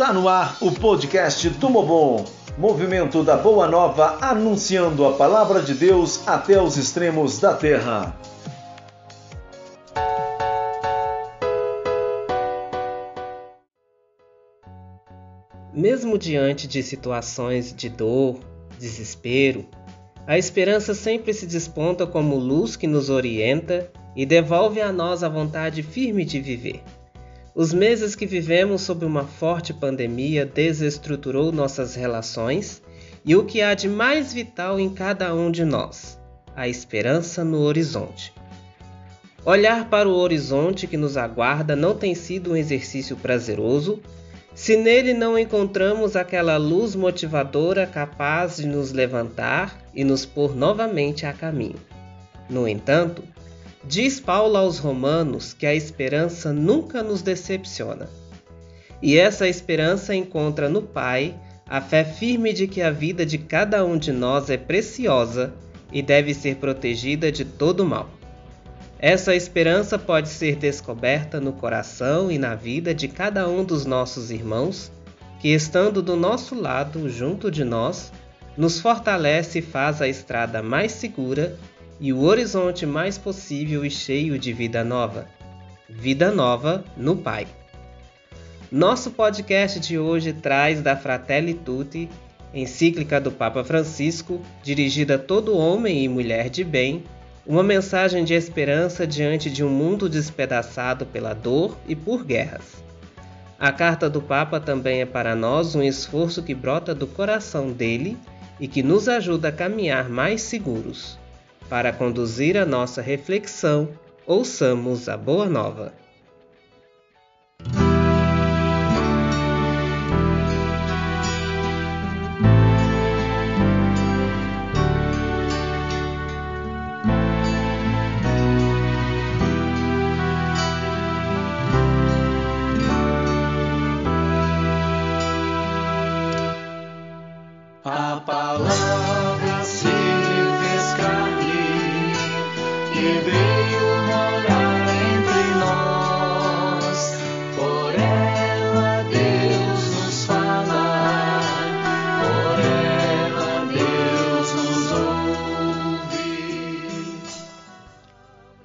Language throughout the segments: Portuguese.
Está no ar o podcast Tumobom, movimento da Boa Nova anunciando a palavra de Deus até os extremos da terra. Mesmo diante de situações de dor, desespero, a esperança sempre se desponta como luz que nos orienta e devolve a nós a vontade firme de viver. Os meses que vivemos sob uma forte pandemia desestruturou nossas relações e o que há de mais vital em cada um de nós: a esperança no horizonte. Olhar para o horizonte que nos aguarda não tem sido um exercício prazeroso se nele não encontramos aquela luz motivadora capaz de nos levantar e nos pôr novamente a caminho. No entanto, diz Paulo aos Romanos que a esperança nunca nos decepciona. E essa esperança encontra no Pai a fé firme de que a vida de cada um de nós é preciosa e deve ser protegida de todo mal. Essa esperança pode ser descoberta no coração e na vida de cada um dos nossos irmãos, que estando do nosso lado, junto de nós, nos fortalece e faz a estrada mais segura e o horizonte mais possível e cheio de vida nova. Vida nova no Pai. Nosso podcast de hoje traz da Fratelli Tutti, encíclica do Papa Francisco, dirigida a todo homem e mulher de bem, uma mensagem de esperança diante de um mundo despedaçado pela dor e por guerras. A carta do Papa também é para nós um esforço que brota do coração dele e que nos ajuda a caminhar mais seguros. Para conduzir a nossa reflexão, ouçamos a Boa Nova.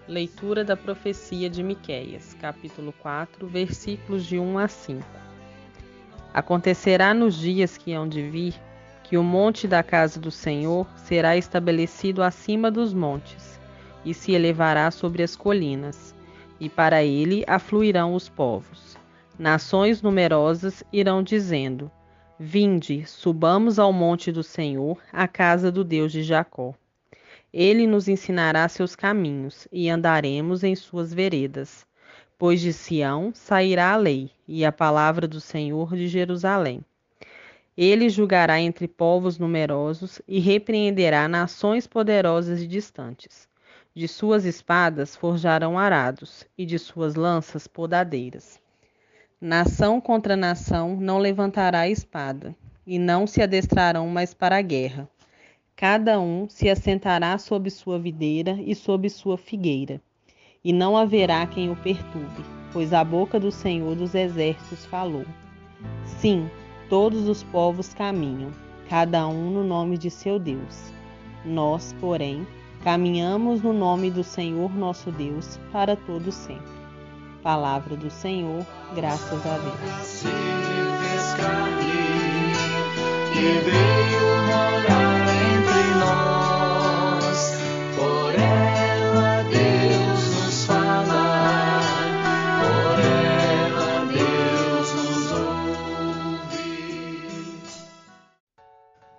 Leitura da profecia de Miqueias, capítulo 4, versículos de 1 a 5. Acontecerá nos dias que hão de vir que o monte da casa do Senhor será estabelecido acima dos montes e se elevará sobre as colinas, e para ele afluirão os povos. Nações numerosas irão dizendo: Vinde, subamos ao monte do Senhor, à casa do Deus de Jacó. Ele nos ensinará seus caminhos e andaremos em suas veredas. Pois de Sião sairá a lei e a palavra do Senhor de Jerusalém. Ele julgará entre povos numerosos e repreenderá nações poderosas e distantes. De suas espadas forjarão arados e de suas lanças podadeiras. Nação contra nação não levantará espada, e não se adestrarão mais para a guerra Cada um se assentará sob sua videira e sob sua figueira, e não haverá quem o perturbe, pois a boca do Senhor dos Exércitos falou. Sim, todos os povos caminham, cada um no nome de seu Deus. Nós, porém, caminhamos no nome do Senhor nosso Deus para todo sempre. Palavra do Senhor, graças a Deus.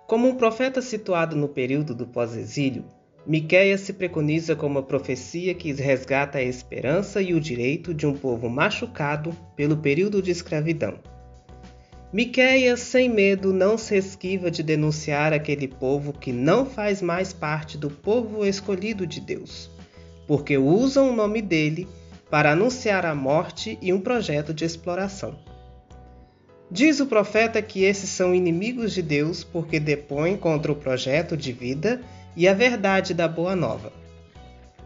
Como um profeta situado no período do pós-exílio, Miqueias se preconiza como a profecia que resgata a esperança e o direito de um povo machucado pelo período de escravidão. Miqueias, sem medo, não se esquiva de denunciar aquele povo que não faz mais parte do povo escolhido de Deus, porque usam o nome dele para anunciar a morte e um projeto de exploração. Diz o profeta que esses são inimigos de Deus porque depõem contra o projeto de vida e a verdade da Boa Nova.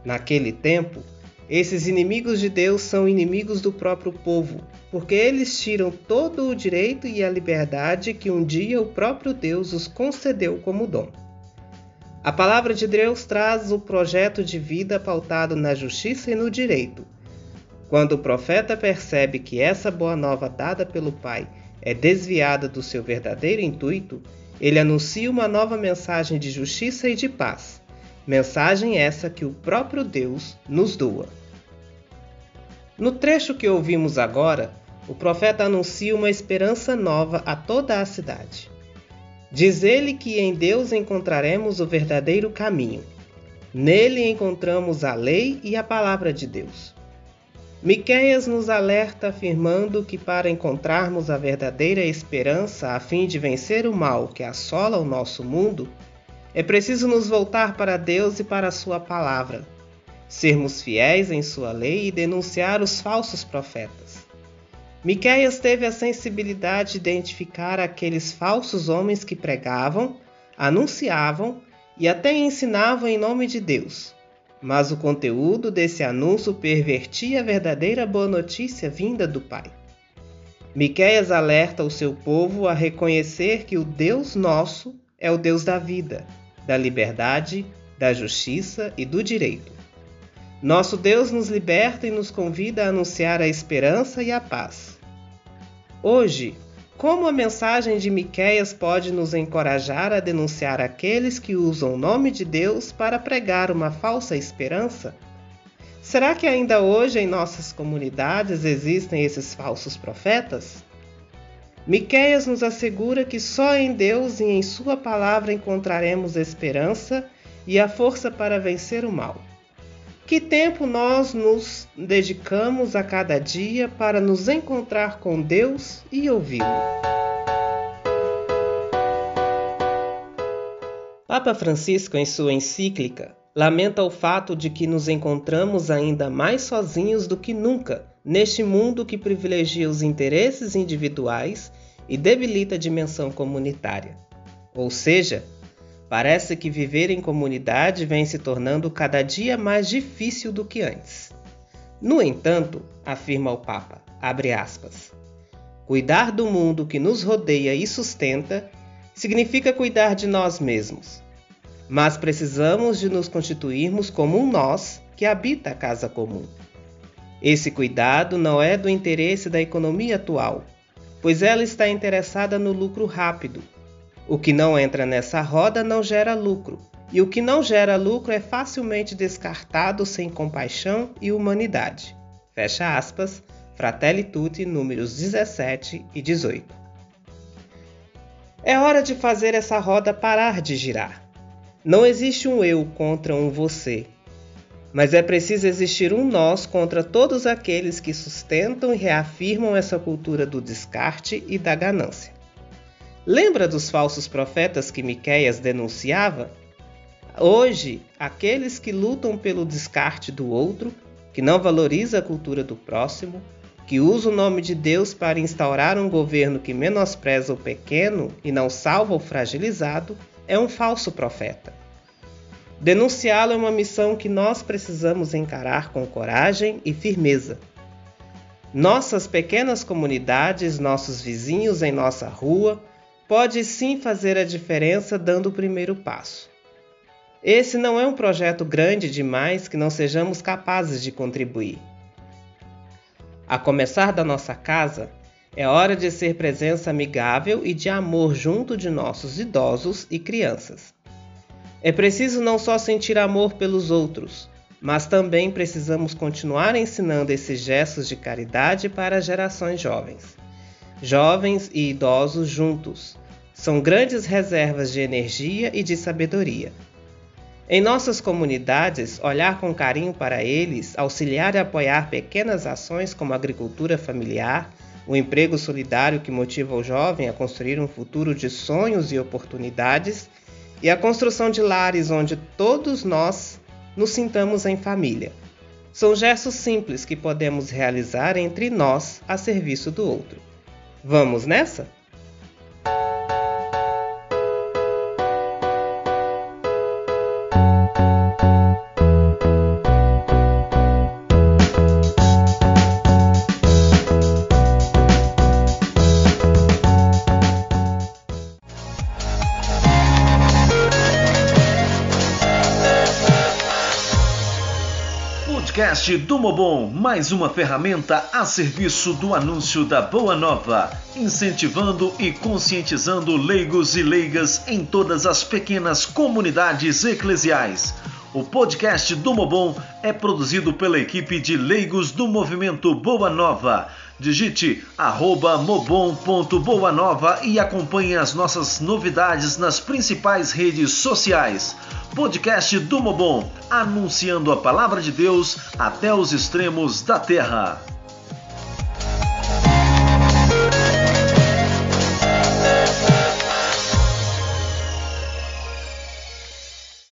Naquele tempo, esses inimigos de Deus são inimigos do próprio povo, porque eles tiram todo o direito e a liberdade que um dia o próprio Deus os concedeu como dom. A palavra de Deus traz o projeto de vida pautado na justiça e no direito. Quando o profeta percebe que essa boa nova dada pelo Pai é desviada do seu verdadeiro intuito, ele anuncia uma nova mensagem de justiça e de paz. Mensagem essa que o próprio Deus nos doa. No trecho que ouvimos agora, o profeta anuncia uma esperança nova a toda a cidade. Diz ele que em Deus encontraremos o verdadeiro caminho. Nele encontramos a lei e a palavra de Deus. Miqueias nos alerta afirmando que para encontrarmos a verdadeira esperança a fim de vencer o mal que assola o nosso mundo, é preciso nos voltar para Deus e para a sua palavra, sermos fiéis em sua lei e denunciar os falsos profetas. Miqueias teve a sensibilidade de identificar aqueles falsos homens que pregavam, anunciavam e até ensinavam em nome de Deus. Mas o conteúdo desse anúncio pervertia a verdadeira boa notícia vinda do Pai. Miqueias alerta o seu povo a reconhecer que o Deus nosso é o Deus da vida, da liberdade, da justiça e do direito. Nosso Deus nos liberta e nos convida a anunciar a esperança e a paz. Hoje, como a mensagem de Miqueias pode nos encorajar a denunciar aqueles que usam o nome de Deus para pregar uma falsa esperança? Será que ainda hoje em nossas comunidades existem esses falsos profetas? Miqueias nos assegura que só em Deus e em sua palavra encontraremos esperança e a força para vencer o mal. Que tempo nós nos dedicamos a cada dia para nos encontrar com Deus e ouvi-lo? Papa Francisco, em sua encíclica, lamenta o fato de que nos encontramos ainda mais sozinhos do que nunca neste mundo que privilegia os interesses individuais e debilita a dimensão comunitária. Ou seja, Parece que viver em comunidade vem se tornando cada dia mais difícil do que antes. No entanto, afirma o Papa, aspas, cuidar do mundo que nos rodeia e sustenta significa cuidar de nós mesmos. Mas precisamos de nos constituirmos como um nós que habita a casa comum. Esse cuidado não é do interesse da economia atual, pois ela está interessada no lucro rápido, o que não entra nessa roda não gera lucro, e o que não gera lucro é facilmente descartado sem compaixão e humanidade. Fecha aspas, Fratelli Tutti, números 17 e 18. É hora de fazer essa roda parar de girar. Não existe um eu contra um você, mas é preciso existir um nós contra todos aqueles que sustentam e reafirmam essa cultura do descarte e da ganância. Lembra dos falsos profetas que Miqueias denunciava? Hoje, aqueles que lutam pelo descarte do outro, que não valoriza a cultura do próximo, que usa o nome de Deus para instaurar um governo que menospreza o pequeno e não salva o fragilizado, é um falso profeta. Denunciá-lo é uma missão que nós precisamos encarar com coragem e firmeza. Nossas pequenas comunidades, nossos vizinhos em nossa rua, pode sim fazer a diferença dando o primeiro passo. Esse não é um projeto grande demais que não sejamos capazes de contribuir. A começar da nossa casa, é hora de ser presença amigável e de amor junto de nossos idosos e crianças. É preciso não só sentir amor pelos outros, mas também precisamos continuar ensinando esses gestos de caridade para gerações jovens. Jovens e idosos juntos, são grandes reservas de energia e de sabedoria. Em nossas comunidades, olhar com carinho para eles, auxiliar e apoiar pequenas ações como a agricultura familiar, o emprego solidário que motiva o jovem a construir um futuro de sonhos e oportunidades, e a construção de lares onde todos nós nos sintamos em família. São gestos simples que podemos realizar entre nós a serviço do outro. Vamos nessa? Podcast do Mobon, mais uma ferramenta a serviço do anúncio da Boa Nova, incentivando e conscientizando leigos e leigas em todas as pequenas comunidades eclesiais. O podcast do Mobon é produzido pela equipe de leigos do movimento Boa Nova. Digite arroba mobon.boanova e acompanhe as nossas novidades nas principais redes sociais. Podcast do Mobon, anunciando a palavra de Deus até os extremos da terra.